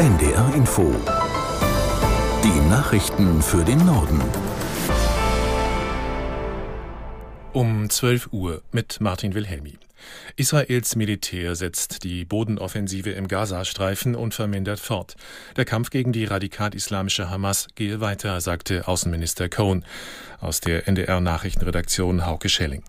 NDR Info. Die Nachrichten für den Norden. Um 12 Uhr mit Martin Wilhelmi. Israels Militär setzt die Bodenoffensive im Gazastreifen unvermindert fort. Der Kampf gegen die radikal-islamische Hamas gehe weiter, sagte Außenminister Cohen aus der NDR-Nachrichtenredaktion Hauke Schelling.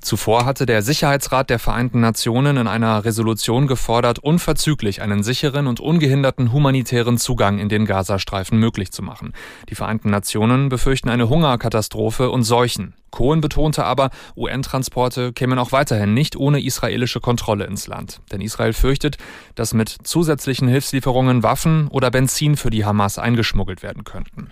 Zuvor hatte der Sicherheitsrat der Vereinten Nationen in einer Resolution gefordert, unverzüglich einen sicheren und ungehinderten humanitären Zugang in den Gazastreifen möglich zu machen. Die Vereinten Nationen befürchten eine Hungerkatastrophe und Seuchen. Cohen betonte aber, UN-Transporte kämen auch weiterhin nicht ohne israelische Kontrolle ins Land. Denn Israel fürchtet, dass mit zusätzlichen Hilfslieferungen Waffen oder Benzin für die Hamas eingeschmuggelt werden könnten.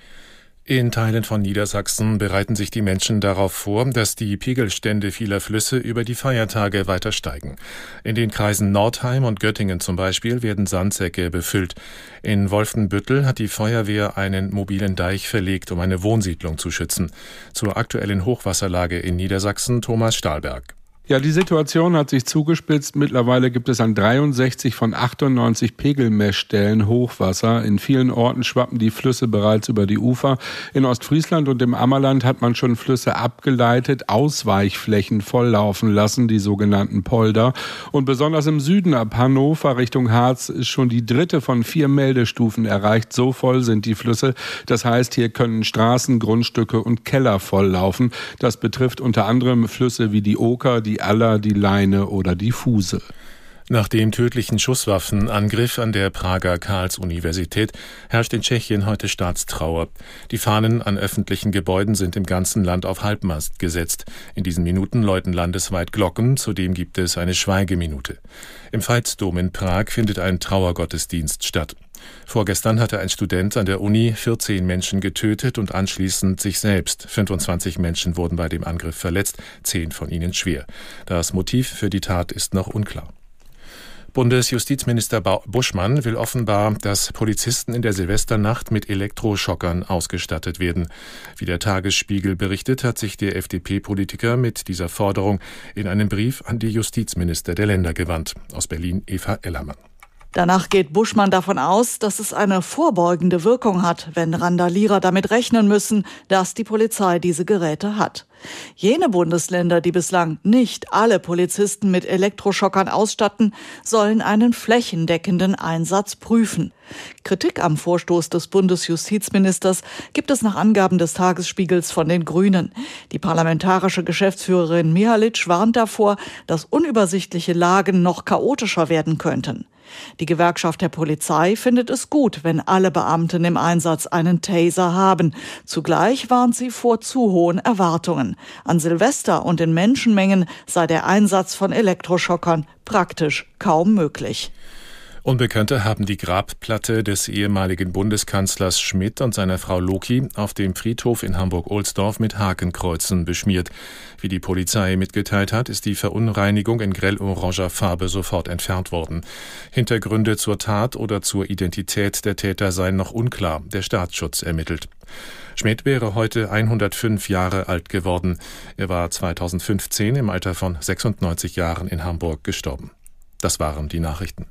In Teilen von Niedersachsen bereiten sich die Menschen darauf vor, dass die Pegelstände vieler Flüsse über die Feiertage weiter steigen. In den Kreisen Nordheim und Göttingen zum Beispiel werden Sandsäcke befüllt. In Wolfenbüttel hat die Feuerwehr einen mobilen Deich verlegt, um eine Wohnsiedlung zu schützen. Zur aktuellen Hochwasserlage in Niedersachsen Thomas Stahlberg. Ja, die Situation hat sich zugespitzt. Mittlerweile gibt es an 63 von 98 Pegelmessstellen Hochwasser. In vielen Orten schwappen die Flüsse bereits über die Ufer. In Ostfriesland und im Ammerland hat man schon Flüsse abgeleitet, Ausweichflächen volllaufen lassen, die sogenannten Polder. Und besonders im Süden ab Hannover Richtung Harz ist schon die dritte von vier Meldestufen erreicht. So voll sind die Flüsse. Das heißt, hier können Straßen, Grundstücke und Keller volllaufen. Das betrifft unter anderem Flüsse wie die Oker, die die Aller, die Leine oder die Fuse. Nach dem tödlichen Schusswaffenangriff an der Prager Karls-Universität herrscht in Tschechien heute Staatstrauer. Die Fahnen an öffentlichen Gebäuden sind im ganzen Land auf Halbmast gesetzt. In diesen Minuten läuten landesweit Glocken, zudem gibt es eine Schweigeminute. Im Veitsdom in Prag findet ein Trauergottesdienst statt. Vorgestern hatte ein Student an der Uni 14 Menschen getötet und anschließend sich selbst. 25 Menschen wurden bei dem Angriff verletzt, zehn von ihnen schwer. Das Motiv für die Tat ist noch unklar. Bundesjustizminister Buschmann will offenbar, dass Polizisten in der Silvesternacht mit Elektroschockern ausgestattet werden. Wie der Tagesspiegel berichtet, hat sich der FDP-Politiker mit dieser Forderung in einem Brief an die Justizminister der Länder gewandt. Aus Berlin Eva Ellermann. Danach geht Buschmann davon aus, dass es eine vorbeugende Wirkung hat, wenn Randalierer damit rechnen müssen, dass die Polizei diese Geräte hat. Jene Bundesländer, die bislang nicht alle Polizisten mit Elektroschockern ausstatten, sollen einen flächendeckenden Einsatz prüfen. Kritik am Vorstoß des Bundesjustizministers gibt es nach Angaben des Tagesspiegels von den Grünen. Die parlamentarische Geschäftsführerin Mihalic warnt davor, dass unübersichtliche Lagen noch chaotischer werden könnten. Die Gewerkschaft der Polizei findet es gut, wenn alle Beamten im Einsatz einen Taser haben. Zugleich warnt sie vor zu hohen Erwartungen. An Silvester und in Menschenmengen sei der Einsatz von Elektroschockern praktisch kaum möglich. Unbekannte haben die Grabplatte des ehemaligen Bundeskanzlers Schmidt und seiner Frau Loki auf dem Friedhof in Hamburg-Ohlsdorf mit Hakenkreuzen beschmiert. Wie die Polizei mitgeteilt hat, ist die Verunreinigung in grell-oranger Farbe sofort entfernt worden. Hintergründe zur Tat oder zur Identität der Täter seien noch unklar. Der Staatsschutz ermittelt. Schmidt wäre heute 105 Jahre alt geworden. Er war 2015 im Alter von 96 Jahren in Hamburg gestorben. Das waren die Nachrichten.